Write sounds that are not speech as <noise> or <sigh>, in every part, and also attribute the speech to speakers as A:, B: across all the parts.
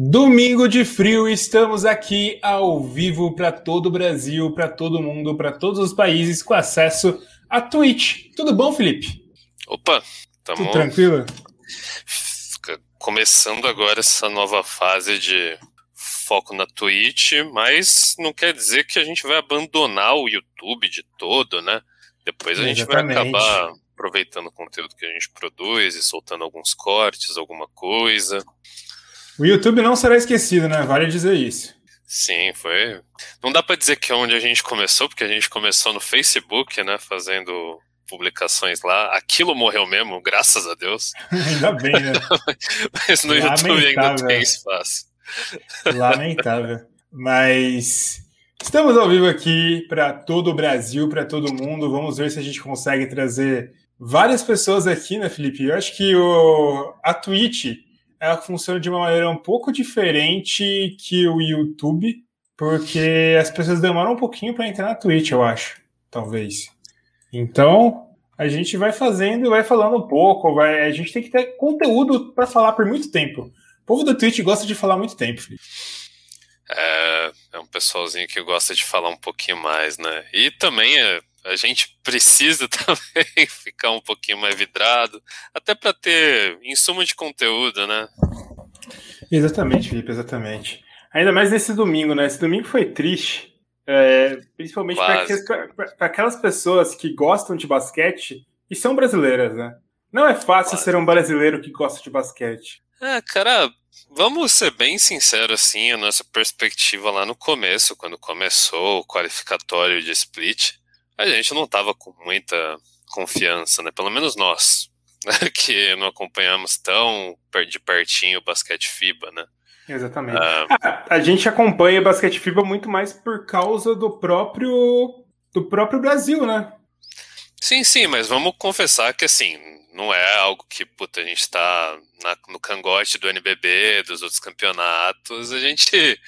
A: Domingo de frio, estamos aqui ao vivo para todo o Brasil, para todo mundo, para todos os países com acesso a Twitch. Tudo bom, Felipe?
B: Opa, tamo
A: Tudo tranquilo?
B: começando agora essa nova fase de foco na Twitch, mas não quer dizer que a gente vai abandonar o YouTube de todo, né? Depois a gente vai acabar aproveitando o conteúdo que a gente produz e soltando alguns cortes, alguma coisa.
A: O YouTube não será esquecido, né? Vale dizer isso.
B: Sim, foi. Não dá para dizer que é onde a gente começou, porque a gente começou no Facebook, né? Fazendo publicações lá. Aquilo morreu mesmo, graças a Deus. <laughs>
A: ainda bem, né? <laughs>
B: Mas no Lamentável. YouTube ainda tem espaço.
A: Lamentável. Mas estamos ao vivo aqui para todo o Brasil, para todo mundo. Vamos ver se a gente consegue trazer várias pessoas aqui, né, Felipe? Eu acho que o, a Twitch ela funciona de uma maneira um pouco diferente que o YouTube, porque as pessoas demoram um pouquinho para entrar na Twitch, eu acho, talvez. Então, a gente vai fazendo e vai falando um pouco, vai, a gente tem que ter conteúdo para falar por muito tempo. O povo da Twitch gosta de falar muito tempo, Felipe.
B: É, é um pessoalzinho que gosta de falar um pouquinho mais, né? E também é, a gente precisa <laughs> também ficar um pouquinho mais vidrado, até para ter insumo de conteúdo, né?
A: Exatamente, Felipe, exatamente. Ainda mais nesse domingo, né? Esse domingo foi triste, é, principalmente para aquelas pessoas que gostam de basquete e são brasileiras, né? Não é fácil Quase. ser um brasileiro que gosta de basquete.
B: É, cara, vamos ser bem sinceros assim, a nossa perspectiva lá no começo, quando começou o qualificatório de split, a gente não estava com muita confiança, né? Pelo menos nós, né? <laughs> que não acompanhamos tão de pertinho o basquete FIBA, né?
A: Exatamente. Ah, a gente acompanha basquete FIBA muito mais por causa do próprio do próprio Brasil, né?
B: Sim, sim, mas vamos confessar que assim, não é algo que puta, a gente está no cangote do NBB, dos outros campeonatos, a gente <laughs>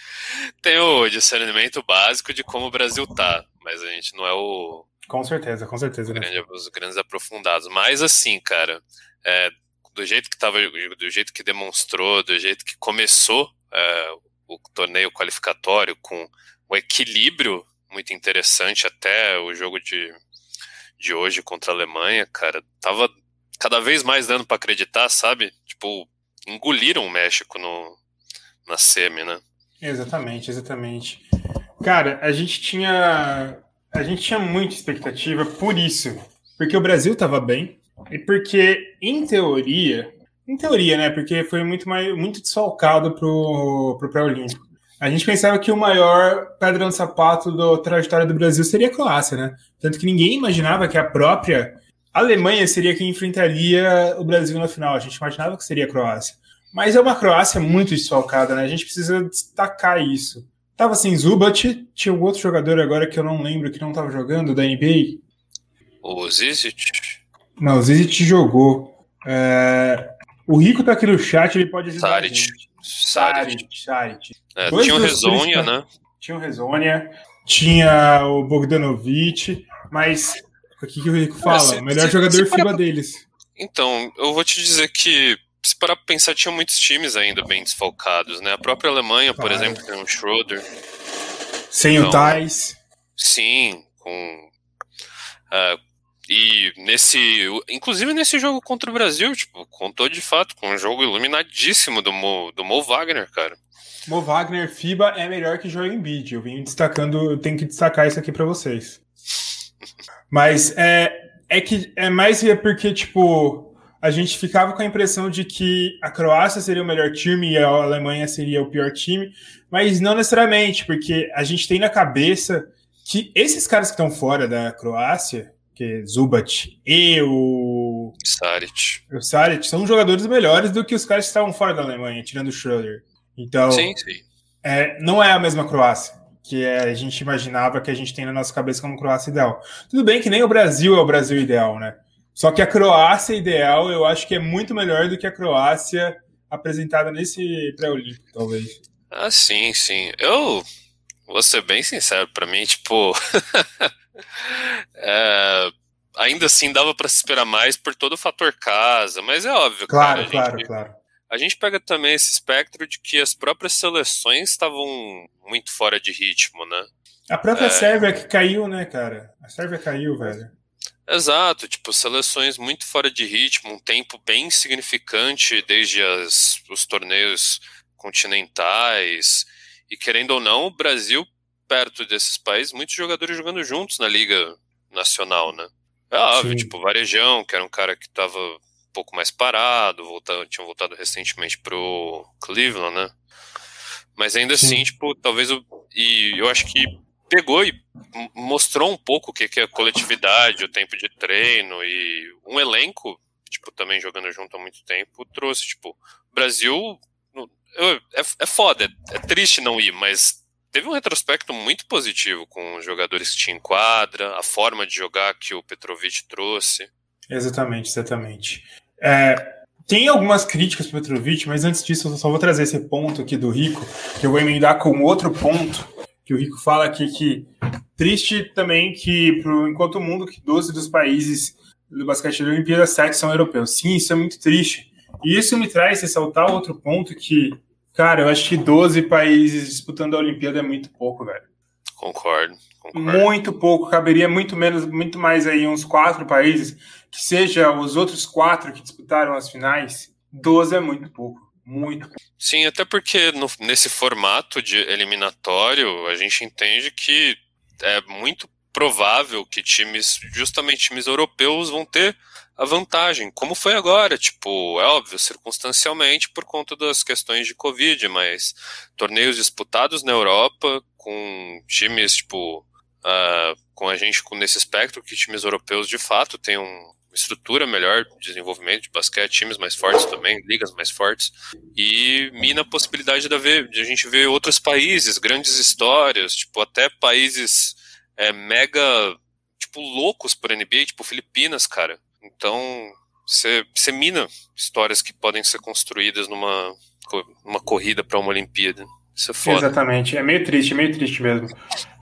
B: tem o discernimento básico de como o Brasil tá mas a gente não é o.
A: Com certeza, com certeza.
B: Grande, né? Os grandes aprofundados. Mas assim, cara, é, do jeito que tava, do jeito que demonstrou, do jeito que começou é, o torneio qualificatório com um equilíbrio muito interessante até o jogo de, de hoje contra a Alemanha, cara, tava cada vez mais dando para acreditar, sabe? Tipo, engoliram o México no, na semi, né?
A: Exatamente, exatamente. Cara, a gente tinha a gente tinha muita expectativa por isso, porque o Brasil estava bem e porque em teoria, em teoria, né, porque foi muito mais muito desfalcado pro pro pré-olímpico. A gente pensava que o maior padrão de sapato da trajetória do Brasil seria a Croácia, né? Tanto que ninguém imaginava que a própria Alemanha seria quem enfrentaria o Brasil na final. A gente imaginava que seria a Croácia. Mas é uma Croácia muito desfalcada, né? A gente precisa destacar isso. Tava sem Zubat, tinha um outro jogador agora que eu não lembro que não tava jogando, da NBA.
B: O Zizit?
A: Não, o Zizit jogou. É... O Rico tá aqui no chat, ele pode ajudar
B: Sarit.
A: Sarit. Sarit.
B: É, tinha o Rezonia, né?
A: Tinha o Rezonia, tinha o Bogdanovic, mas o que, que o Rico fala? É, se, o melhor se, jogador se FIBA para... deles.
B: Então, eu vou te dizer que se parar pra pensar, tinha muitos times ainda bem desfalcados, né? A própria Alemanha, por exemplo, tem um Schroeder.
A: Sem então, o Tais.
B: Sim, com. Uh, e nesse. Inclusive nesse jogo contra o Brasil, tipo, contou de fato com um jogo iluminadíssimo do Mo, do Mo Wagner, cara.
A: Mo Wagner FIBA é melhor que Joel Embiid. Eu vim destacando, eu tenho que destacar isso aqui para vocês. <laughs> Mas é, é que é mais é porque, tipo, a gente ficava com a impressão de que a Croácia seria o melhor time e a Alemanha seria o pior time, mas não necessariamente, porque a gente tem na cabeça que esses caras que estão fora da Croácia, que é Zubat e o
B: Saric.
A: o Saric, são jogadores melhores do que os caras que estavam fora da Alemanha, tirando o Schroeder. Então,
B: sim, sim.
A: É, não é a mesma Croácia que a gente imaginava que a gente tem na nossa cabeça como Croácia ideal. Tudo bem que nem o Brasil é o Brasil ideal, né? Só que a Croácia ideal eu acho que é muito melhor do que a Croácia apresentada nesse pré-olímpico, talvez.
B: Ah, sim, sim. Eu vou ser bem sincero, para mim, tipo. <laughs> é, ainda assim dava para se esperar mais por todo o fator casa, mas é óbvio,
A: claro,
B: cara.
A: Claro,
B: gente,
A: claro.
B: a gente pega também esse espectro de que as próprias seleções estavam muito fora de ritmo, né?
A: A própria é... Sérvia que caiu, né, cara? A Sérvia caiu, velho.
B: Exato, tipo, seleções muito fora de ritmo, um tempo bem significante desde as, os torneios continentais. E querendo ou não, o Brasil, perto desses países, muitos jogadores jogando juntos na Liga Nacional, né? É óbvio, Sim. tipo, Varejão, que era um cara que tava um pouco mais parado, voltado, tinha voltado recentemente pro Cleveland, né? Mas ainda Sim. assim, tipo, talvez o. E eu acho que pegou e mostrou um pouco o que, é coletividade, o tempo de treino e um elenco, tipo, também jogando junto há muito tempo, trouxe, tipo, Brasil é, é foda, é, é triste não ir, mas teve um retrospecto muito positivo com os jogadores que tinha em quadra, a forma de jogar que o Petrovic trouxe.
A: Exatamente, exatamente. É, tem algumas críticas para o Petrovic, mas antes disso eu só vou trazer esse ponto aqui do Rico, que eu vou emendar com outro ponto, que o Rico fala aqui que triste também que, pro, enquanto o mundo, que 12 dos países do basquete da Olimpíada, 7 são europeus. Sim, isso é muito triste. E isso me traz ressaltar outro ponto que, cara, eu acho que 12 países disputando a Olimpíada é muito pouco, velho.
B: Concordo, concordo.
A: Muito pouco, caberia muito menos, muito mais aí uns quatro países, que seja os outros quatro que disputaram as finais, 12 é muito pouco. Muito.
B: Sim, até porque no, nesse formato de eliminatório, a gente entende que é muito provável que times, justamente times europeus, vão ter a vantagem, como foi agora, tipo, é óbvio, circunstancialmente por conta das questões de Covid, mas torneios disputados na Europa com times, tipo, uh, com a gente com nesse espectro, que times europeus de fato têm um, estrutura melhor de desenvolvimento de basquete, times mais fortes também, ligas mais fortes, e mina a possibilidade de, de a gente ver outros países, grandes histórias, tipo, até países é, mega, tipo, loucos por NBA, tipo Filipinas, cara. Então, você mina histórias que podem ser construídas numa, numa corrida para uma Olimpíada. Isso é foda.
A: Exatamente, é meio triste, é meio triste mesmo.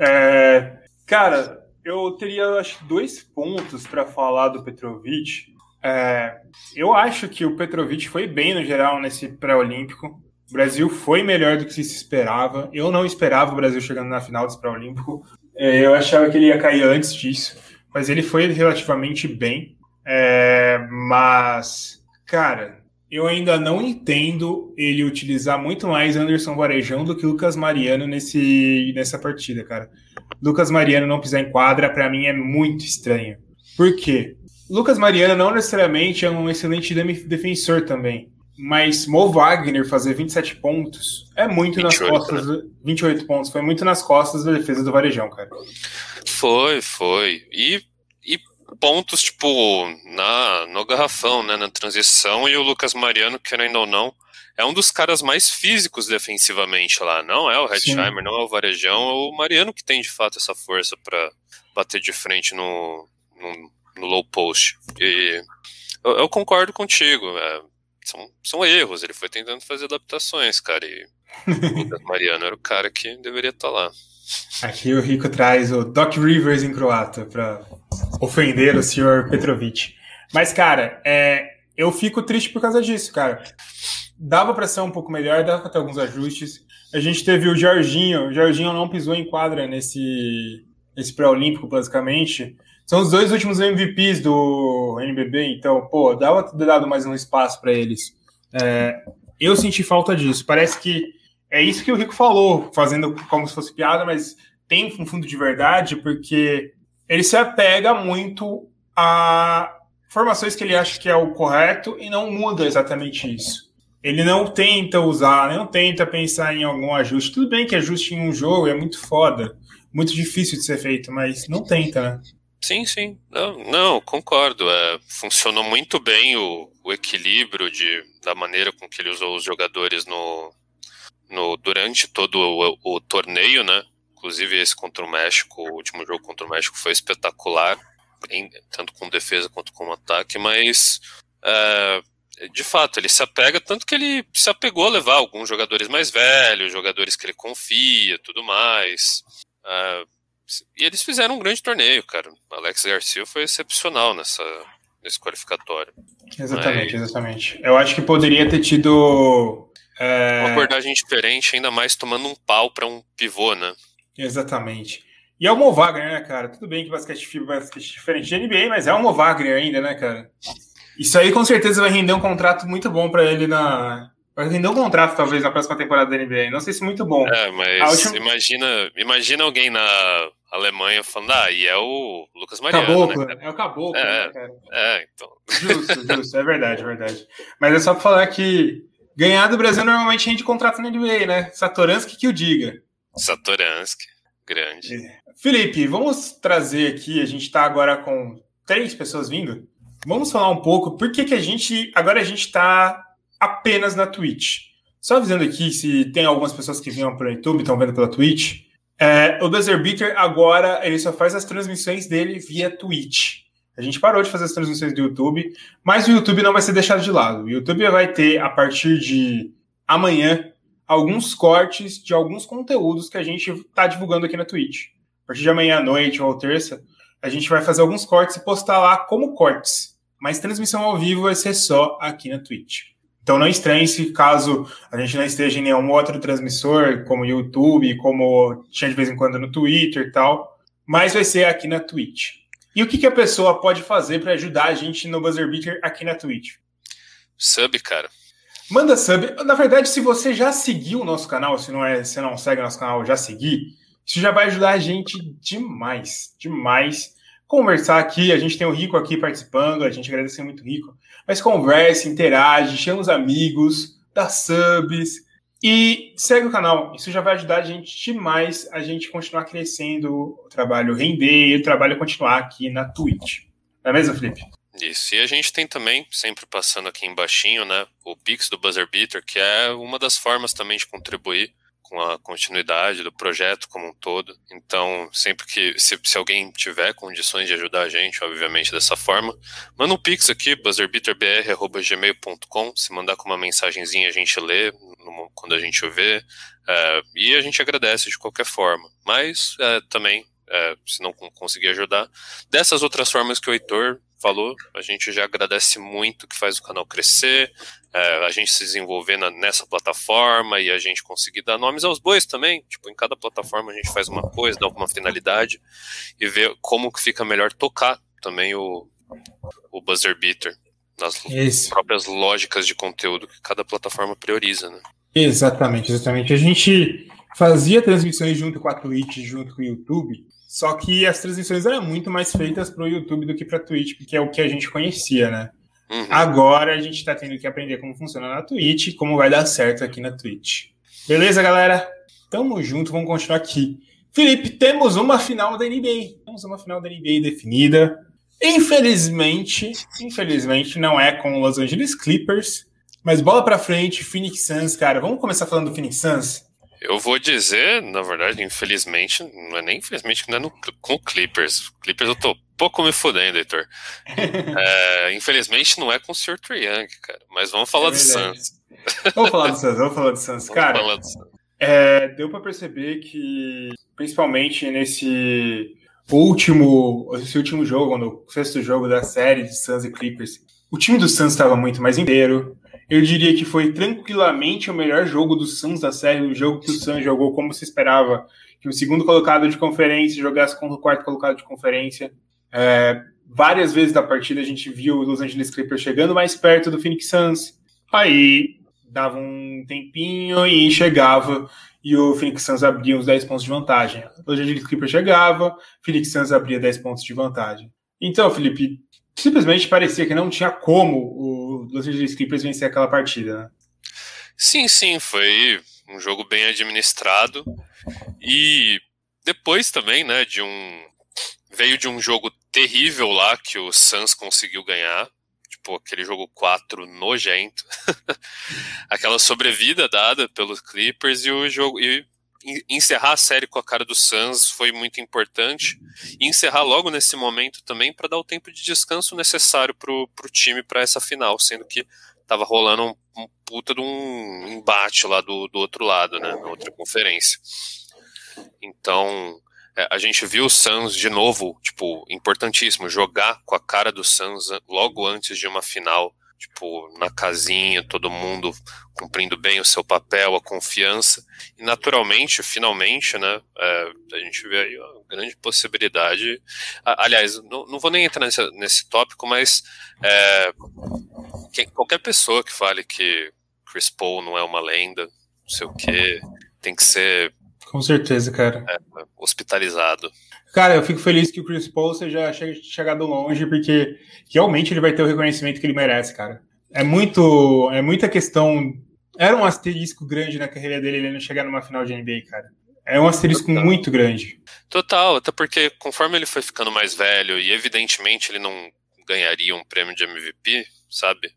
A: É, cara, eu teria acho, dois pontos para falar do Petrovic. É, eu acho que o Petrovic foi bem no geral nesse pré-olímpico. O Brasil foi melhor do que se esperava. Eu não esperava o Brasil chegando na final desse pré-olímpico. É, eu achava que ele ia cair antes disso, mas ele foi relativamente bem. É, mas, cara, eu ainda não entendo ele utilizar muito mais Anderson Varejão do que Lucas Mariano nesse, nessa partida, cara. Lucas Mariano não pisar em quadra, para mim é muito estranho. Por quê? Lucas Mariano não necessariamente é um excelente defensor também. Mas Mo Wagner fazer 27 pontos é muito 28, nas costas. Né? 28 pontos, foi muito nas costas da defesa do Varejão, cara.
B: Foi, foi. E, e pontos, tipo, na, no garrafão, né? Na transição, e o Lucas Mariano, querendo ou não, é um dos caras mais físicos defensivamente lá. Não é o Redsheimer, não é o Varejão, é o Mariano que tem de fato essa força para bater de frente no, no, no, low post. E eu, eu concordo contigo. É, são, são erros. Ele foi tentando fazer adaptações, cara. E o <laughs> Mariano era o cara que deveria estar tá lá.
A: Aqui o Rico traz o Doc Rivers em croata para ofender o senhor Petrovic. Mas, cara, é, eu fico triste por causa disso, cara dava para ser um pouco melhor, dava para ter alguns ajustes. A gente teve o Jorginho, o Jorginho não pisou em quadra nesse, nesse pré-olímpico, basicamente. São os dois últimos MVPs do NBB, então, pô, dava ter dado mais um espaço para eles. É, eu senti falta disso. Parece que é isso que o Rico falou, fazendo como se fosse piada, mas tem um fundo de verdade, porque ele se apega muito a formações que ele acha que é o correto e não muda exatamente isso ele não tenta usar, não tenta pensar em algum ajuste. Tudo bem que ajuste em um jogo é muito foda, muito difícil de ser feito, mas não tenta, né?
B: Sim, sim. Não, não concordo. É, funcionou muito bem o, o equilíbrio de, da maneira com que ele usou os jogadores no, no durante todo o, o, torneio, né? Inclusive esse contra o México, o último jogo contra o México foi espetacular, em, tanto com defesa quanto com ataque, mas é, de fato, ele se apega, tanto que ele se apegou a levar alguns jogadores mais velhos, jogadores que ele confia, tudo mais. Uh, e eles fizeram um grande torneio, cara. Alex Garcia foi excepcional nessa, nesse qualificatório.
A: Exatamente, Mas... exatamente. Eu acho que poderia ter tido.
B: É... Uma abordagem diferente, ainda mais tomando um pau para um pivô, né?
A: Exatamente. E é o Mo Wagner, né, cara? Tudo bem que basquete FIBA é basquete diferente de NBA, mas é o Mo Wagner ainda, né, cara? Isso aí com certeza vai render um contrato muito bom para ele na. Vai render um contrato, talvez, na próxima temporada da NBA. Não sei se muito bom.
B: É, mas última... imagina, imagina alguém na Alemanha falando, ah, e é o Lucas Mariano.
A: Caboclo,
B: né,
A: é o Caboclo,
B: é, né, cara? É, então.
A: Justo, justo, é verdade, é verdade. Mas é só pra falar que ganhar do Brasil normalmente rende contrato na NBA, né? Satoransky que o diga.
B: Satoransky, grande.
A: É. Felipe, vamos trazer aqui, a gente está agora com três pessoas vindo. Vamos falar um pouco por que, que a gente. Agora a gente está apenas na Twitch. Só avisando aqui, se tem algumas pessoas que vinham pelo YouTube, estão vendo pela Twitch. É, o Buzzer Beater agora ele só faz as transmissões dele via Twitch. A gente parou de fazer as transmissões do YouTube, mas o YouTube não vai ser deixado de lado. O YouTube vai ter, a partir de amanhã, alguns cortes de alguns conteúdos que a gente está divulgando aqui na Twitch partir de amanhã à noite ou terça, a gente vai fazer alguns cortes e postar lá como cortes. Mas transmissão ao vivo vai ser só aqui na Twitch. Então não estranhe se caso a gente não esteja em nenhum outro transmissor, como YouTube, como tinha de vez em quando no Twitter e tal, mas vai ser aqui na Twitch. E o que, que a pessoa pode fazer para ajudar a gente no Buzzer Beater aqui na Twitch?
B: Sub, cara.
A: Manda sub. Na verdade, se você já seguiu o nosso canal, se não é, se não segue o nosso canal, já seguir, isso já vai ajudar a gente demais, demais. Conversar aqui, a gente tem o Rico aqui participando, a gente agradece muito o Rico. Mas converse, interage, chama os amigos, dá subs e segue o canal. Isso já vai ajudar a gente demais a gente continuar crescendo, o trabalho render e o trabalho continuar aqui na Twitch. Não é mesmo, Felipe?
B: Isso. E a gente tem também, sempre passando aqui embaixo, né, o Pix do Buzzer Beater, que é uma das formas também de contribuir com a continuidade do projeto como um todo. Então, sempre que se, se alguém tiver condições de ajudar a gente, obviamente dessa forma, manda um pix aqui, buzzerbeaterbr@gmail.com. Se mandar com uma mensagenzinha a gente lê no, quando a gente vê é, e a gente agradece de qualquer forma. Mas é, também é, se não conseguir ajudar. Dessas outras formas que o Heitor falou, a gente já agradece muito que faz o canal crescer, é, a gente se desenvolver na, nessa plataforma e a gente conseguir dar nomes aos bois também. Tipo, em cada plataforma a gente faz uma coisa, dá alguma finalidade e ver como que fica melhor tocar também o, o buzzer beater nas Isso. próprias lógicas de conteúdo que cada plataforma prioriza, né?
A: Exatamente, exatamente. A gente fazia transmissões junto com a Twitch, junto com o YouTube, só que as transmissões eram muito mais feitas para o YouTube do que para a Twitch, porque é o que a gente conhecia, né? Uhum. Agora a gente está tendo que aprender como funciona na Twitch e como vai dar certo aqui na Twitch. Beleza, galera? Tamo junto, vamos continuar aqui. Felipe, temos uma final da NBA. Temos uma final da NBA definida. Infelizmente, infelizmente não é com o Los Angeles Clippers, mas bola para frente, Phoenix Suns, cara. Vamos começar falando do Phoenix Suns?
B: Eu vou dizer, na verdade, infelizmente, não é nem infelizmente que não é no, com o Clippers. Clippers eu tô pouco me fudendo, Heitor. <laughs> é, infelizmente não é com o Sr. Young, cara. Mas vamos falar é do Suns.
A: Vamos falar do Suns, vamos falar do Suns. Cara, do Suns. É, deu para perceber que, principalmente nesse último, esse último jogo, no sexto jogo da série de Suns e Clippers, o time do Suns estava muito mais inteiro. Eu diria que foi tranquilamente o melhor jogo do Suns da série, o jogo que o Suns jogou como se esperava, que o segundo colocado de conferência jogasse contra o quarto colocado de conferência. É, várias vezes da partida a gente viu o Los Angeles Clippers chegando mais perto do Phoenix Suns, aí dava um tempinho e chegava e o Phoenix Suns abria uns 10 pontos de vantagem. O Los Angeles Clippers chegava, Phoenix Suns abria 10 pontos de vantagem. Então, Felipe, simplesmente parecia que não tinha como o Los Angeles Clippers vencer aquela partida, né?
B: Sim, sim, foi um jogo bem administrado e depois também, né, de um veio de um jogo terrível lá que o Suns conseguiu ganhar, tipo aquele jogo 4 nojento. <laughs> Aquela sobrevida dada pelos Clippers e o jogo e encerrar a série com a cara do Suns foi muito importante e encerrar logo nesse momento também para dar o tempo de descanso necessário para o time para essa final, sendo que estava rolando um, um, puta de um embate lá do, do outro lado, né, na outra conferência. Então, é, a gente viu o Suns de novo, tipo, importantíssimo, jogar com a cara do Suns logo antes de uma final, tipo, na casinha, todo mundo cumprindo bem o seu papel, a confiança. E naturalmente, finalmente, né, é, a gente vê aí uma grande possibilidade. Aliás, não, não vou nem entrar nesse, nesse tópico, mas é, quem, qualquer pessoa que fale que Chris Paul não é uma lenda, não sei o quê, tem que ser.
A: Com certeza, cara.
B: É, hospitalizado.
A: Cara, eu fico feliz que o Chris Paul seja chegado longe, porque realmente ele vai ter o reconhecimento que ele merece, cara. É muito. É muita questão. Era um asterisco grande na carreira dele ele não chegar numa final de NBA, cara. É um asterisco Total. muito grande.
B: Total, até porque conforme ele foi ficando mais velho, e evidentemente ele não ganharia um prêmio de MVP, sabe?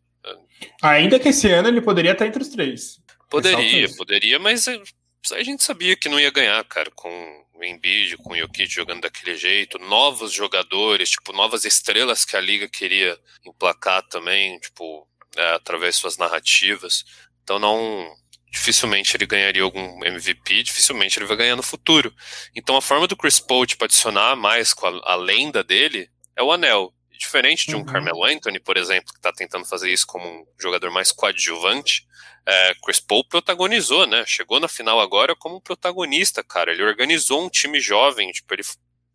A: Ainda que esse ano ele poderia estar entre os três.
B: Poderia, poderia, mas a gente sabia que não ia ganhar, cara, com Embiid, com o Jokic jogando daquele jeito, novos jogadores, tipo, novas estrelas que a liga queria emplacar também, tipo, é, através de suas narrativas. Então não, dificilmente ele ganharia algum MVP, dificilmente ele vai ganhar no futuro. Então a forma do Chris Paul tipo, adicionar mais com a, a lenda dele é o anel. Diferente de um uhum. Carmelo Anthony, por exemplo, que está tentando fazer isso como um jogador mais coadjuvante, é, Chris Paul protagonizou, né? Chegou na final agora como protagonista, cara. Ele organizou um time jovem, tipo, ele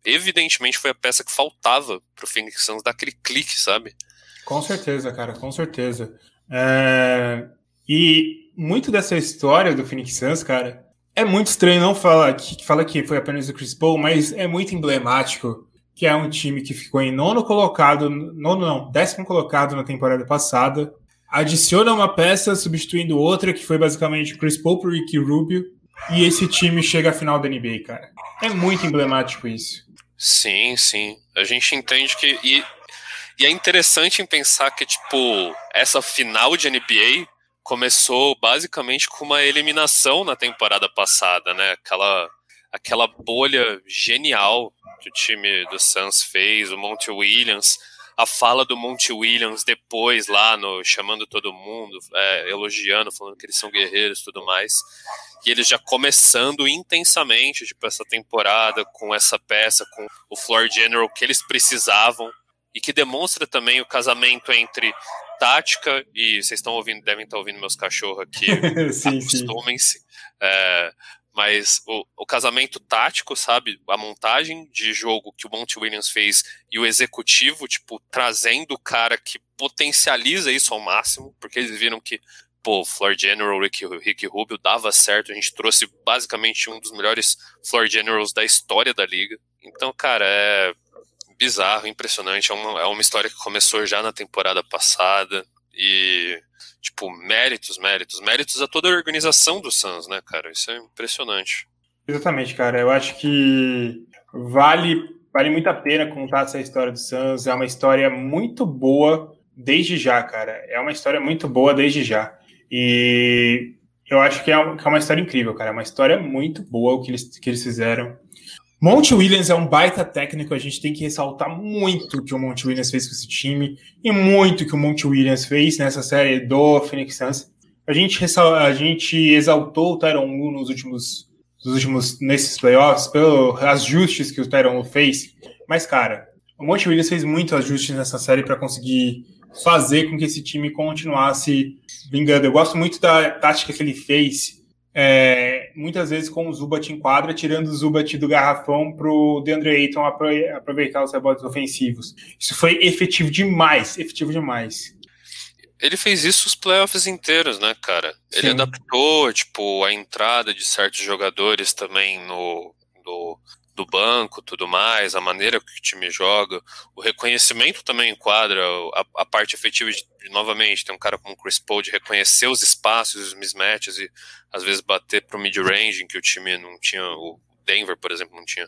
B: evidentemente foi a peça que faltava pro Phoenix Suns dar aquele clique, sabe?
A: Com certeza, cara, com certeza. É... E muito dessa história do Phoenix Suns, cara, é muito estranho não falar que fala que foi apenas o Chris Paul, mas é muito emblemático que é um time que ficou em nono colocado, nono não, décimo colocado na temporada passada, adiciona uma peça substituindo outra, que foi basicamente Chris Paul pro Ricky Rubio, e esse time chega à final da NBA, cara. É muito emblemático isso.
B: Sim, sim. A gente entende que. E, e é interessante em pensar que, tipo, essa final de NBA começou basicamente com uma eliminação na temporada passada, né? Aquela, aquela bolha genial que o time do Suns fez, o Monte Williams, a fala do Monte Williams depois lá no chamando todo mundo, é, elogiando, falando que eles são guerreiros, tudo mais, e eles já começando intensamente tipo essa temporada com essa peça, com o floor general que eles precisavam e que demonstra também o casamento entre tática e vocês estão ouvindo, devem estar ouvindo meus cachorros aqui, <laughs> acostumem-se. É, mas o, o, casamento tático, sabe? A montagem de jogo que o Monte Williams fez e o executivo, tipo, trazendo o cara que potencializa isso ao máximo, porque eles viram que, pô, Floor General, Rick, Rick Rubio dava certo, a gente trouxe basicamente um dos melhores Floor Generals da história da liga. Então, cara, é bizarro, impressionante, é uma, é uma história que começou já na temporada passada e tipo, méritos, méritos, méritos a toda a organização do Suns, né, cara? Isso é impressionante.
A: Exatamente, cara. Eu acho que vale, vale muito a pena contar essa história do Suns. É uma história muito boa desde já, cara. É uma história muito boa desde já. E eu acho que é, é uma história incrível, cara. É uma história muito boa o que eles, que eles fizeram. Monte Williams é um baita técnico, a gente tem que ressaltar muito o que o Monte Williams fez com esse time e muito o que o Monte Williams fez nessa série do Phoenix Suns. A gente, a gente exaltou o Tyron Lu nos últimos, nos últimos nesses playoffs pelos ajustes que o Tyron Lu fez, mas cara, o Monte Williams fez muitos ajustes nessa série para conseguir fazer com que esse time continuasse vingando. Eu gosto muito da tática que ele fez é, muitas vezes com o Zubat em quadra, tirando o Zubat do garrafão para o DeAndre Ayton aproveitar os rebotes ofensivos. Isso foi efetivo demais, efetivo demais.
B: Ele fez isso os playoffs inteiros, né, cara? Ele Sim. adaptou, tipo, a entrada de certos jogadores também no, no, do banco, tudo mais, a maneira que o time joga, o reconhecimento também enquadra a, a parte efetiva de, de, novamente, tem um cara como o Chris Paul de reconhecer os espaços, os mismatches e às vezes bater pro mid-range em que o time não tinha, o Denver, por exemplo, não tinha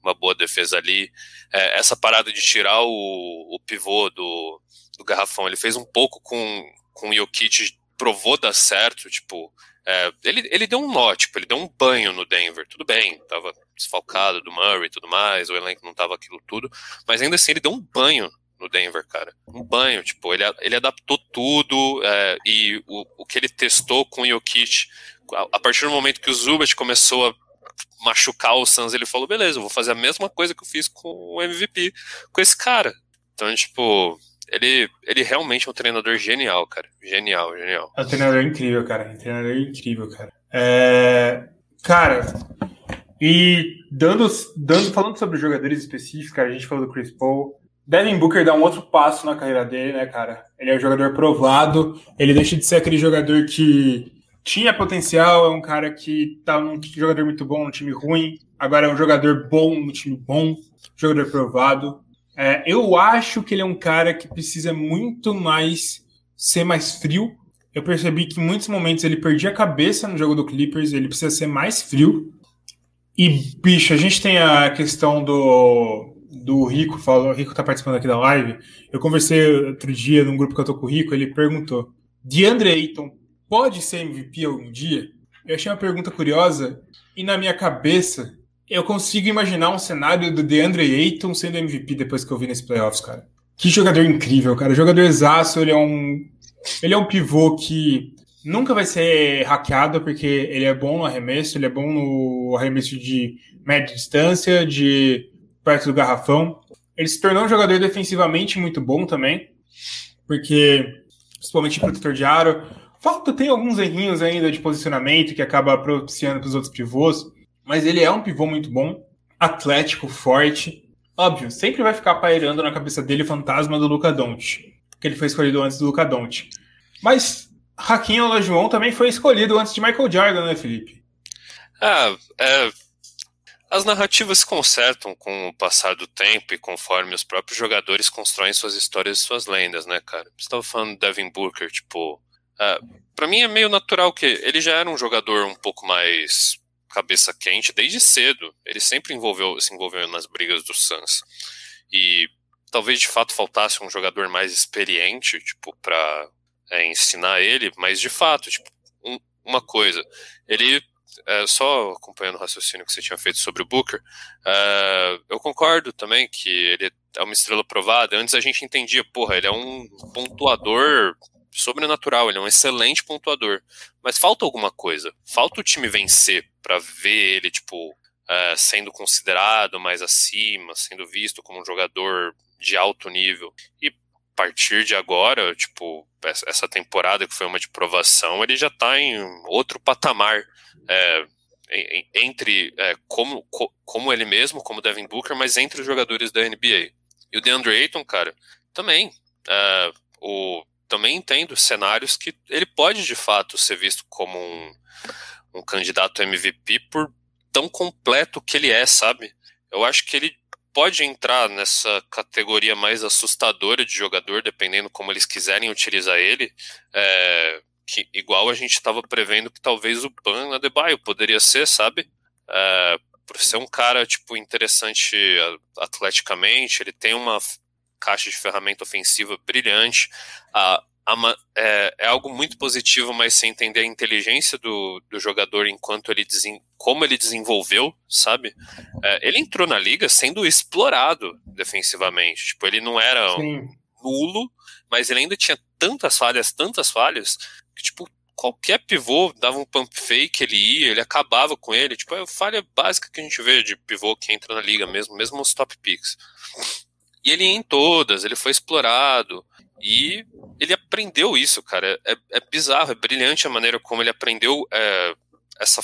B: uma boa defesa ali. É, essa parada de tirar o, o pivô do, do garrafão, ele fez um pouco com, com o Jokic, provou dar certo, tipo, é, ele, ele deu um nó, tipo, ele deu um banho no Denver, tudo bem, tava desfalcado do Murray e tudo mais, o elenco não tava aquilo tudo, mas ainda assim ele deu um banho no Denver, cara. Um banho, tipo, ele, ele adaptou tudo é, e o, o que ele testou com o Jokic, a, a, partir do momento que o Zubat começou a machucar o Suns, ele falou, beleza, eu vou fazer a mesma coisa que eu fiz com o MVP, com esse cara. Então, tipo, ele, ele realmente é um treinador genial, cara. Genial, genial.
A: É um treinador incrível, cara. É um treinador incrível, cara. É... Cara, e dando, dando, falando sobre jogadores específicos, cara, a gente falou do Chris Paul. Devin Booker dá um outro passo na carreira dele, né, cara? Ele é um jogador provado, ele deixa de ser aquele jogador que tinha potencial, é um cara que tá num jogador muito bom no time ruim, agora é um jogador bom no time bom, jogador provado. É, eu acho que ele é um cara que precisa muito mais ser mais frio. Eu percebi que em muitos momentos ele perdia a cabeça no jogo do Clippers, ele precisa ser mais frio. E, bicho, a gente tem a questão do, do Rico, falou, o Rico tá participando aqui da live. Eu conversei outro dia num grupo que eu tô com o Rico, ele perguntou: DeAndre Ayton pode ser MVP algum dia? Eu achei uma pergunta curiosa e na minha cabeça eu consigo imaginar um cenário do DeAndre Ayton sendo MVP depois que eu vi nesse playoffs, cara. Que jogador incrível, cara. Jogador exaço, ele é um. Ele é um pivô que nunca vai ser hackeado, porque ele é bom no arremesso, ele é bom no arremesso de média distância, de perto do garrafão. Ele se tornou um jogador defensivamente muito bom também, porque, principalmente protetor de aro. Falta, tem alguns errinhos ainda de posicionamento que acaba propiciando para os outros pivôs, mas ele é um pivô muito bom, atlético, forte. Óbvio, sempre vai ficar pairando na cabeça dele o fantasma do Luca Doncic, que ele foi escolhido antes do Luca Doncic. Mas Raquinho Olajuwon também foi escolhido antes de Michael Jordan, né, Felipe?
B: Ah, é, as narrativas se consertam com o passar do tempo e conforme os próprios jogadores constroem suas histórias e suas lendas, né, cara? Você estava falando do Devin Booker, tipo. Uh, para mim é meio natural que ele já era um jogador um pouco mais cabeça quente desde cedo. Ele sempre envolveu, se envolveu nas brigas do Suns. E talvez de fato faltasse um jogador mais experiente, tipo, para é, ensinar ele, mas de fato, tipo, um, uma coisa, ele é, só acompanhando o raciocínio que você tinha feito sobre o Booker, é, eu concordo também que ele é uma estrela provada. Antes a gente entendia, porra, ele é um pontuador sobrenatural, ele é um excelente pontuador. Mas falta alguma coisa. Falta o time vencer para ver ele, tipo, uh, sendo considerado mais acima, sendo visto como um jogador de alto nível. E partir de agora, tipo, essa temporada que foi uma de provação, ele já tá em outro patamar. É, entre é, como, como ele mesmo, como Devin Booker, mas entre os jogadores da NBA. E o DeAndre Ayton, cara, também. Uh, o também entendo cenários que ele pode de fato ser visto como um, um candidato MVP por tão completo que ele é, sabe? Eu acho que ele pode entrar nessa categoria mais assustadora de jogador, dependendo como eles quiserem utilizar ele. É, que, igual a gente estava prevendo que talvez o Ban Adebayo poderia ser, sabe? É, por ser um cara tipo interessante atleticamente, ele tem uma caixa de ferramenta ofensiva brilhante. A, é, é, algo muito positivo, mas sem entender a inteligência do, do jogador enquanto ele como ele desenvolveu, sabe? É, ele entrou na liga sendo explorado defensivamente. Tipo, ele não era um nulo, mas ele ainda tinha tantas falhas, tantas falhas, que, tipo, qualquer pivô dava um pump fake, ele ia, ele acabava com ele. Tipo, é a falha básica que a gente vê de pivô que entra na liga mesmo, mesmo os top picks. E ele ia em todas, ele foi explorado. E ele aprendeu isso, cara. É, é bizarro, é brilhante a maneira como ele aprendeu é, essa.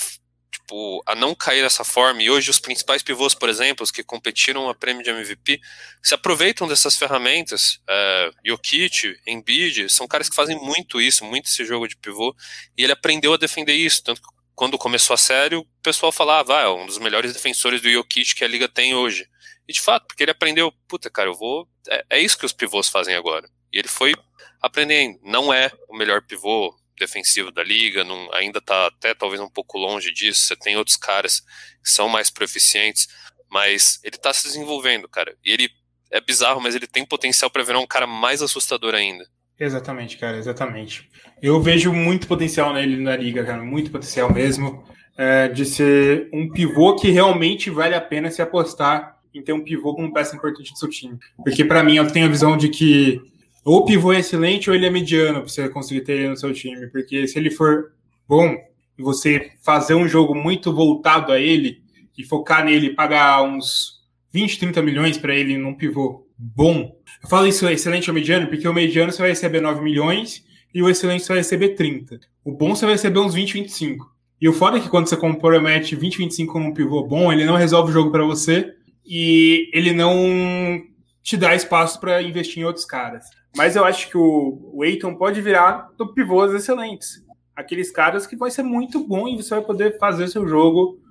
B: Tipo, a não cair dessa forma. E hoje os principais pivôs, por exemplo, os que competiram a prêmio de MVP, se aproveitam dessas ferramentas. É, Jokic, Embiid, são caras que fazem muito isso, muito esse jogo de pivô. E ele aprendeu a defender isso. Tanto que quando começou a sério, o pessoal falava, ah, é um dos melhores defensores do Jokic que a liga tem hoje. E de fato, porque ele aprendeu, puta, cara, eu vou. É, é isso que os pivôs fazem agora. E ele foi aprendendo. Não é o melhor pivô defensivo da liga, não, ainda está até talvez um pouco longe disso. Você tem outros caras que são mais proficientes, mas ele está se desenvolvendo, cara. E ele é bizarro, mas ele tem potencial para virar um cara mais assustador ainda.
A: Exatamente, cara, exatamente. Eu vejo muito potencial nele na liga, cara, muito potencial mesmo, é, de ser um pivô que realmente vale a pena se apostar em ter um pivô como peça importante do seu time. Porque para mim eu tenho a visão de que ou o pivô é excelente ou ele é mediano para você conseguir ter ele no seu time. Porque se ele for bom, e você fazer um jogo muito voltado a ele e focar nele, pagar uns 20, 30 milhões para ele num pivô bom. Eu falo isso excelente ou mediano, porque o mediano você vai receber 9 milhões e o excelente você vai receber 30. O bom você vai receber uns 20, 25. E o foda é que quando você compromete 20, 25 num pivô bom, ele não resolve o jogo para você e ele não te dá espaço para investir em outros caras. Mas eu acho que o, Aiton pode virar pivôs excelentes. Aqueles caras que vai ser muito bom e você vai poder fazer seu jogo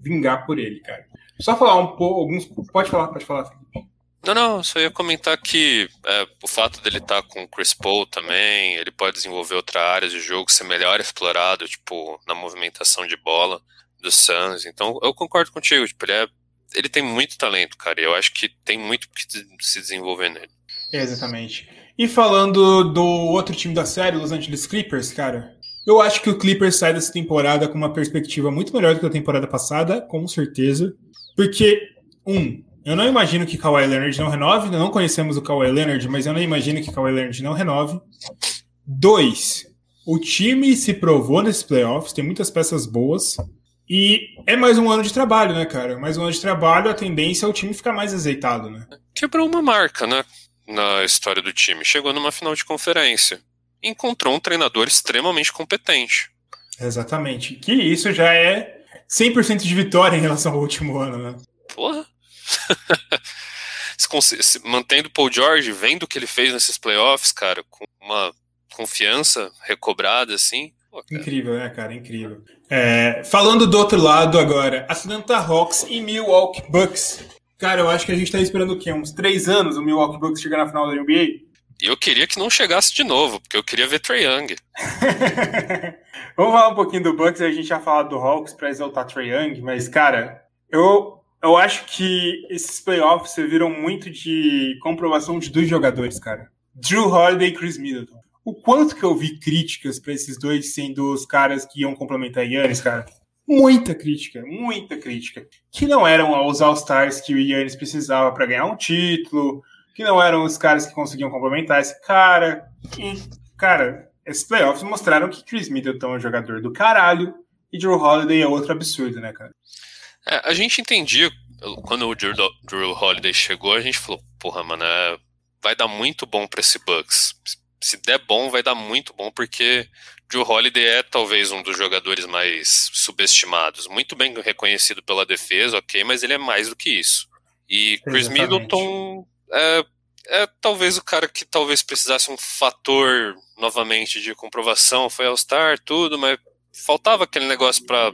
A: vingar por ele, cara. Só falar um pouco, alguns. Pode falar, pode falar.
B: Não, não, só ia comentar que é, o fato dele estar tá com o Chris Paul também, ele pode desenvolver outra área de jogo, ser melhor explorado, tipo, na movimentação de bola do Suns. Então, eu concordo contigo, tipo, ele, é, ele tem muito talento, cara, eu acho que tem muito que se desenvolver nele.
A: Exatamente. E falando do outro time da série, Los Angeles Clippers, cara, eu acho que o Clippers sai dessa temporada com uma perspectiva muito melhor do que a temporada passada, com certeza. Porque, um, eu não imagino que Kawhi Leonard não renove, não conhecemos o Kawhi Leonard, mas eu não imagino que Kawhi Leonard não renove. Dois, o time se provou nesses playoffs, tem muitas peças boas. E é mais um ano de trabalho, né, cara? Mais um ano de trabalho, a tendência é o time ficar mais azeitado, né?
B: Quebrou uma marca, né? Na história do time. Chegou numa final de conferência. Encontrou um treinador extremamente competente.
A: Exatamente. Que isso já é 100% de vitória em relação ao último ano, né?
B: Porra, <laughs> mantendo Paul George, vendo o que ele fez nesses playoffs, cara, com uma confiança recobrada, assim.
A: Pô, Incrível, né, cara? Incrível. É, falando do outro lado agora, Atlanta Hawks e Milwaukee Bucks. Cara, eu acho que a gente tá esperando o quê? Uns três anos o Milwaukee Bucks chegar na final da NBA?
B: E eu queria que não chegasse de novo, porque eu queria ver Trae Young. <laughs>
A: Vamos falar um pouquinho do Bucks, a gente já falado do Hawks pra exaltar Trae Young, mas, cara, eu eu acho que esses playoffs serviram muito de comprovação de dois jogadores, cara. Drew Holiday e Chris Middleton. O quanto que eu vi críticas para esses dois sendo os caras que iam complementar Yannis, cara. Muita crítica, muita crítica. Que não eram os All-Stars que o Yannis precisava para ganhar um título, que não eram os caras que conseguiam complementar esse cara. E, cara, esses playoffs mostraram que Chris Middleton é um jogador do caralho e Drew Holiday é outro absurdo, né, cara?
B: É, a gente entendia, quando o Drew, Drew, Holiday chegou, a gente falou, porra, mano, é, vai dar muito bom para esse Bucks. Se der bom, vai dar muito bom, porque Drew Holiday é talvez um dos jogadores mais subestimados. Muito bem reconhecido pela defesa, ok, mas ele é mais do que isso. E Chris Exatamente. Middleton é, é talvez o cara que talvez precisasse um fator novamente de comprovação, foi All-Star, tudo, mas faltava aquele negócio para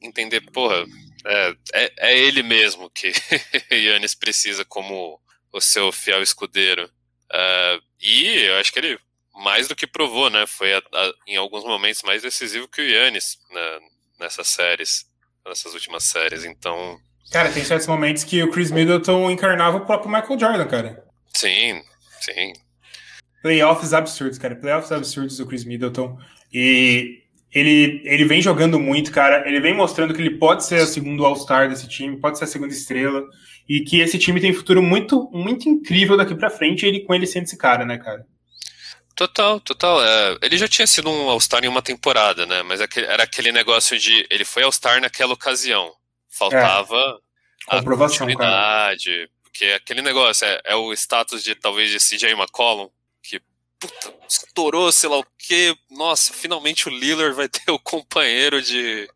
B: entender, porra, é, é, é ele mesmo que <laughs> Yannis precisa como o seu fiel escudeiro. Uh, e eu acho que ele mais do que provou, né? Foi a, a, em alguns momentos mais decisivo que o Yannis né, nessas séries, nessas últimas séries. Então.
A: Cara, tem certos momentos que o Chris Middleton encarnava o próprio Michael Jordan, cara.
B: Sim, sim.
A: Playoffs absurdos, cara. Playoffs absurdos do Chris Middleton. E ele, ele vem jogando muito, cara. Ele vem mostrando que ele pode ser o segundo All-Star desse time, pode ser a segunda estrela. E que esse time tem um futuro muito, muito incrível daqui para frente. Ele com ele sendo esse cara, né, cara?
B: Total, total. É, ele já tinha sido um All-Star em uma temporada, né? Mas era aquele negócio de. Ele foi All-Star naquela ocasião. Faltava
A: é. a continuidade.
B: Cara. Porque aquele negócio é, é o status de talvez de CJ McCollum puta, estourou, sei lá o quê. Nossa, finalmente o Lillard vai ter o companheiro de.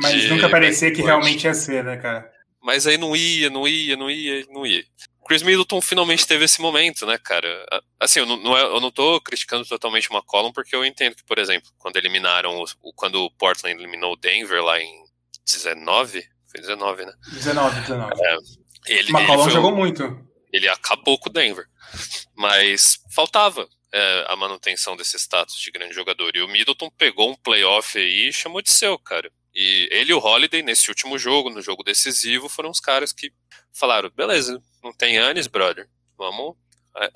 A: Mas de, nunca parecia que realmente ia ser, né, cara?
B: Mas aí não ia, não ia, não ia, não ia. Chris Middleton finalmente teve esse momento, né, cara? Assim, eu não, não, é, eu não tô criticando totalmente uma column, porque eu entendo que, por exemplo, quando eliminaram, o, quando o Portland eliminou o Denver lá em 19, foi 19, né?
A: 19, 19.
B: É, ele,
A: McCollum ele jogou muito.
B: Ele acabou com o Denver. Mas faltava é, a manutenção desse status de grande jogador. E o Middleton pegou um playoff aí e chamou de seu, cara. E ele e o Holiday, nesse último jogo, no jogo decisivo, foram os caras que falaram: beleza, não tem Anis, brother. Vamos.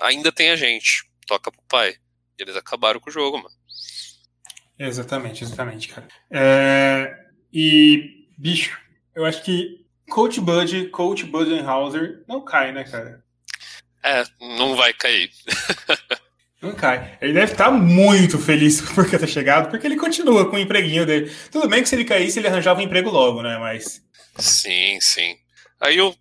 B: Ainda tem a gente. Toca pro pai. E eles acabaram com o jogo, mano.
A: Exatamente, exatamente, cara. É... E, bicho, eu acho que Coach Bud, Coach Budenhauser não cai, né, cara?
B: É, não vai cair. <laughs>
A: Não cai. Ele deve estar muito feliz <laughs> porque ter chegado, porque ele continua com o empreguinho dele. Tudo bem que se ele caísse, ele arranjava um emprego logo, né? Mas.
B: Sim, sim. Aí eu,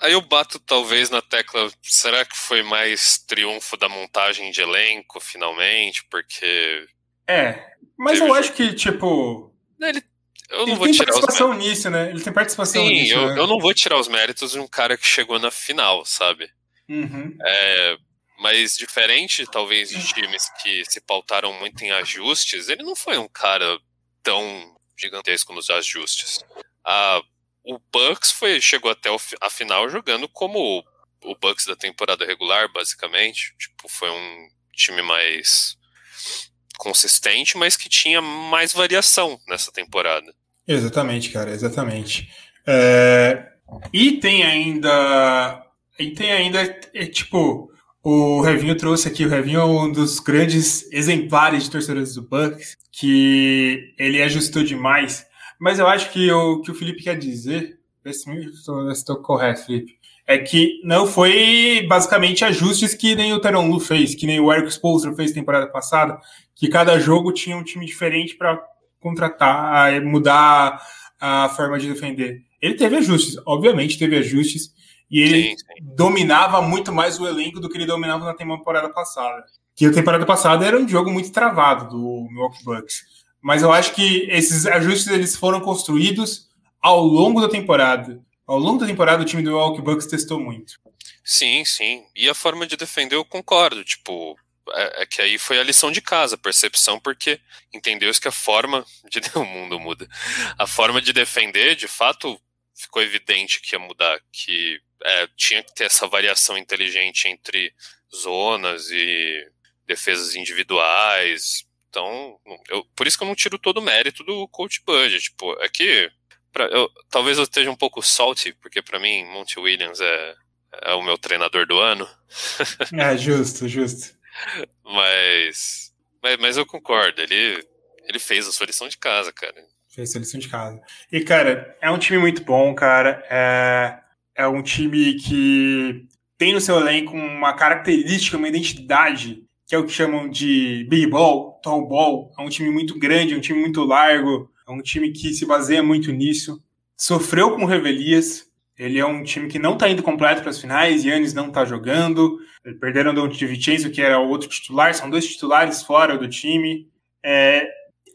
B: aí eu bato talvez na tecla. Será que foi mais triunfo da montagem de elenco, finalmente? Porque.
A: É. Mas eu acho que, tipo.
B: Ele, eu não
A: ele
B: vou
A: tem
B: tirar
A: participação
B: os
A: nisso, né? Ele tem participação
B: Sim,
A: nisso.
B: eu,
A: né?
B: eu não vou tirar os méritos de um cara que chegou na final, sabe?
A: Uhum.
B: É, mas diferente, talvez, de times que se pautaram muito em ajustes, ele não foi um cara tão gigantesco nos ajustes. A, o Bucks foi, chegou até a final jogando como o, o Bucks da temporada regular, basicamente. Tipo, foi um time mais consistente, mas que tinha mais variação nessa temporada.
A: Exatamente, cara, exatamente. É, E tem ainda. E tem ainda, é, tipo, o Revinho trouxe aqui, o Revinho é um dos grandes exemplares de torcedores do Bucks, que ele ajustou demais. Mas eu acho que o que o Felipe quer dizer, vê se estou correto, Felipe, é que não foi basicamente ajustes que nem o Teron Lu fez, que nem o Eric Spoelstra fez temporada passada, que cada jogo tinha um time diferente para contratar, mudar a forma de defender. Ele teve ajustes, obviamente teve ajustes, e ele
B: Sim, sim.
A: dominava muito mais o elenco do que ele dominava na temporada passada. Que a temporada passada era um jogo muito travado do Milwaukee Bucks. Mas eu acho que esses ajustes eles foram construídos ao longo da temporada. Ao longo da temporada, o time do Milwaukee Bucks testou muito.
B: Sim, sim. E a forma de defender eu concordo. Tipo, é, é que aí foi a lição de casa, a percepção, porque entendeu-se que a forma de. <laughs> O mundo muda. A forma de defender, de fato, ficou evidente que ia mudar. Que é, tinha que ter essa variação inteligente entre zonas e defesas individuais. Então, eu, por isso que eu não tiro todo o mérito do coach Bud. Tipo, é que. Pra, eu, talvez eu esteja um pouco salty, porque para mim, Monty Williams é, é o meu treinador do ano. <laughs>
A: É, justo, justo.
B: Mas, mas, mas eu concordo, ele, ele fez a sua lição de casa, cara.
A: Fez a lição de casa. E, cara, é um time muito bom, cara. É, é um time que tem no seu elenco uma característica, uma identidade, que é o que chamam de big ball, tall ball. É um time muito grande, é um time muito largo, é um time que se baseia muito nisso. Sofreu com revelias. Ele é um time que não está indo completo para as finais. Yannis não está jogando. Perderam do Vincenzo, que era o outro titular. São dois titulares fora do time. É,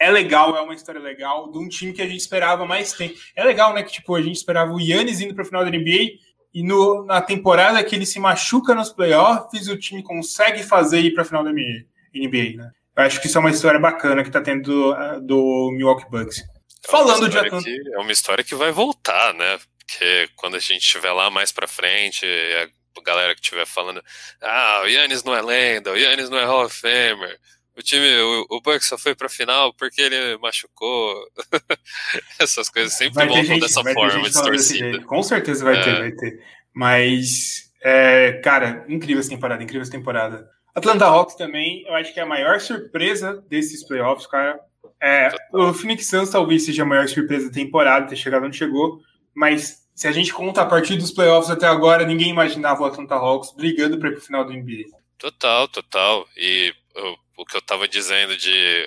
A: é legal, é uma história legal de um time que a gente esperava mais tempo. É legal, né? Que tipo, a gente esperava o Yannis indo para a final da NBA e no, na temporada que ele se machuca nos playoffs, o time consegue fazer ir para a final da NBA, NBA, né? Eu acho que isso é uma história bacana que tá tendo do, do Milwaukee Bucks.
B: É
A: Falando de Atlanta.
B: que- é uma história que vai voltar, né? Porque quando a gente estiver lá mais pra frente, a galera que estiver falando, ah, o Yannis não é lenda, o Yannis não é Hall of Famer, o time, o, o Bucks só foi pra final porque ele machucou. <laughs> Essas coisas sempre voltam
A: gente,
B: dessa forma, distorcida.
A: Com certeza vai
B: É.
A: ter, vai ter. Mas, é, cara, incrível essa temporada, incrível essa temporada. Atlanta Hawks também, eu acho que é a maior surpresa desses playoffs, cara. É, o Phoenix Suns talvez seja a maior surpresa da temporada, ter chegado onde chegou, mas se a gente conta a partir dos playoffs até agora, ninguém imaginava o Atlanta Hawks brigando para ir pro final do NBA.
B: Total, total. E o, o que eu tava dizendo de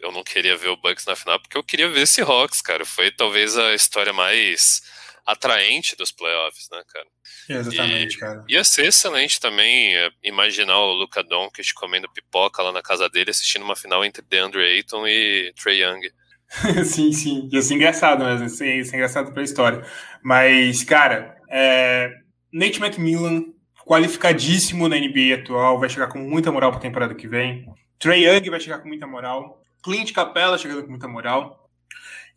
B: eu não queria ver o Bucks na final, porque eu queria ver esse Hawks, cara. Foi talvez a história mais atraente dos playoffs, né, cara?
A: Exatamente, cara.
B: Ia ser excelente também é, imaginar o Luca Doncic comendo pipoca lá na casa dele, assistindo uma final entre DeAndre Ayton e Trey Young. <laughs>
A: sim, sim. Ia ser engraçado mesmo. Ia ser, ia ser engraçado pra história. Mas, cara, é... Nate McMillan, qualificadíssimo na NBA atual, vai chegar com muita moral pra temporada que vem. Trey Young vai chegar com muita moral. Clint Capella chegando com muita moral.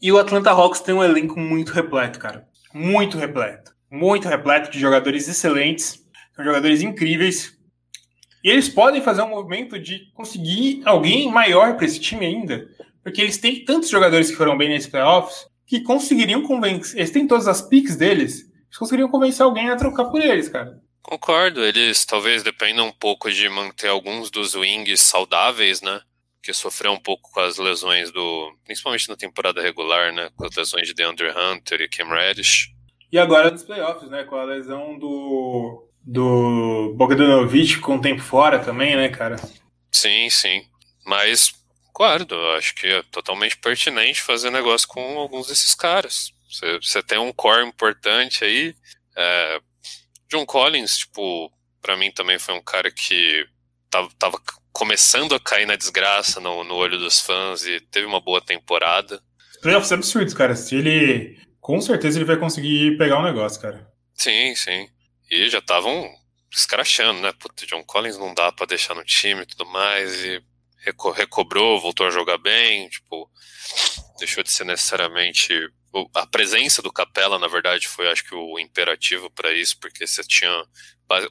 A: E o Atlanta Hawks tem um elenco muito repleto, cara. Muito repleto. Muito repleto de jogadores excelentes. São jogadores incríveis. E eles podem fazer um movimento de conseguir alguém maior para esse time ainda. Porque eles têm tantos jogadores que foram bem nesse playoffs que conseguiriam convencer. Eles têm todas as picks deles. Eles conseguiriam convencer alguém a trocar por eles, cara.
B: Concordo, eles talvez dependam um pouco de manter alguns dos wings saudáveis, né? Que sofreu um pouco com as lesões do. Principalmente na temporada regular, né? Com as lesões de DeAndre Hunter e Cam Reddish.
A: E agora nos playoffs, né? Com a lesão do. Do Bogdanovich com o tempo fora também, né, cara?
B: Sim, sim. Mas, claro, eu acho que é totalmente pertinente fazer negócio com alguns desses caras. Você, você tem um core importante aí. É, John Collins, tipo, para mim também foi um cara que tava, tava começando a cair na desgraça no, no, olho dos fãs e teve uma boa temporada.
A: Playoffs absurdos, cara. Se ele. Com certeza ele vai conseguir pegar um negócio, cara.
B: Sim, sim. E já estavam escrachando, né? Puta, John Collins não dá para deixar no time e tudo mais. E reco recobrou, voltou a jogar bem, tipo, deixou de ser necessariamente a presença do Capela, na verdade, foi acho que o imperativo para isso, porque você tinha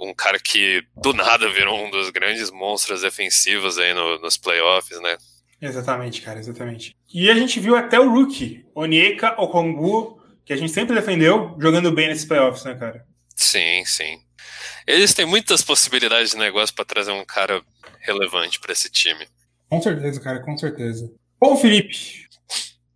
B: um cara que do nada virou um dos grandes monstros defensivos aí no, nos playoffs, né?
A: Exatamente, cara, exatamente. E a gente viu até o rookie, Onyeka Okongu, que a gente sempre defendeu, jogando bem nesses playoffs, né, cara?
B: Sim, sim. Eles têm muitas possibilidades de negócio para trazer um cara relevante para esse time.
A: Com certeza, cara, com certeza. Bom, Felipe,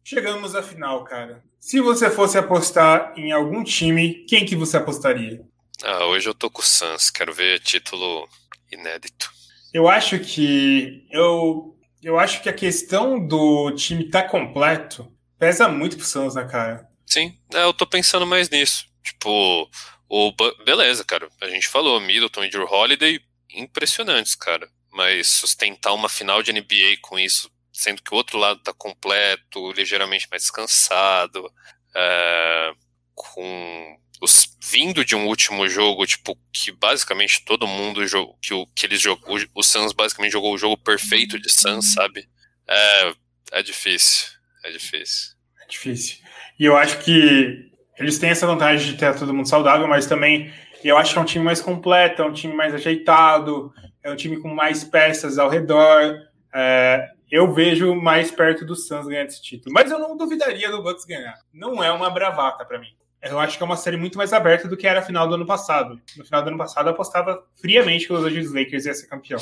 A: chegamos à final, cara. Se você fosse apostar em algum time, quem que você apostaria?
B: Ah, hoje eu tô com o Suns, quero ver título inédito.
A: Eu acho que eu eu acho que a questão do time estar tá completo pesa muito pro Suns, né, cara?
B: Sim, é, eu tô pensando mais nisso. Tipo, o beleza, cara. A gente falou Middleton e Drew Holiday impressionantes, cara mas sustentar uma final de NBA com isso, sendo que o outro lado está completo, ligeiramente mais descansado, é, com os, vindo de um último jogo, tipo, que basicamente todo mundo jogou, que, o, que eles jogou, o Suns basicamente jogou o jogo perfeito de Suns, sabe? É, é difícil, é difícil.
A: É difícil. E eu acho que eles têm essa vantagem de ter todo mundo saudável, mas também eu acho que é um time mais completo, é um time mais ajeitado, é um time com mais peças ao redor. É, eu vejo mais perto do Suns ganhar esse título. Mas eu não duvidaria do Bucks ganhar. Não é uma bravata para mim. Eu acho que é uma série muito mais aberta do que era a final do ano passado. No final do ano passado, eu apostava friamente que os Angeles Lakers ia ser campeão.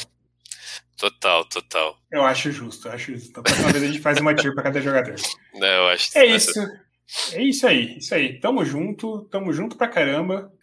B: Total, total.
A: Eu acho justo, eu acho justo. Então, próxima vez a gente faz uma tiro para cada jogador.
B: Não, eu acho
A: é isso. É isso aí, isso aí. Tamo junto, tamo junto pra caramba.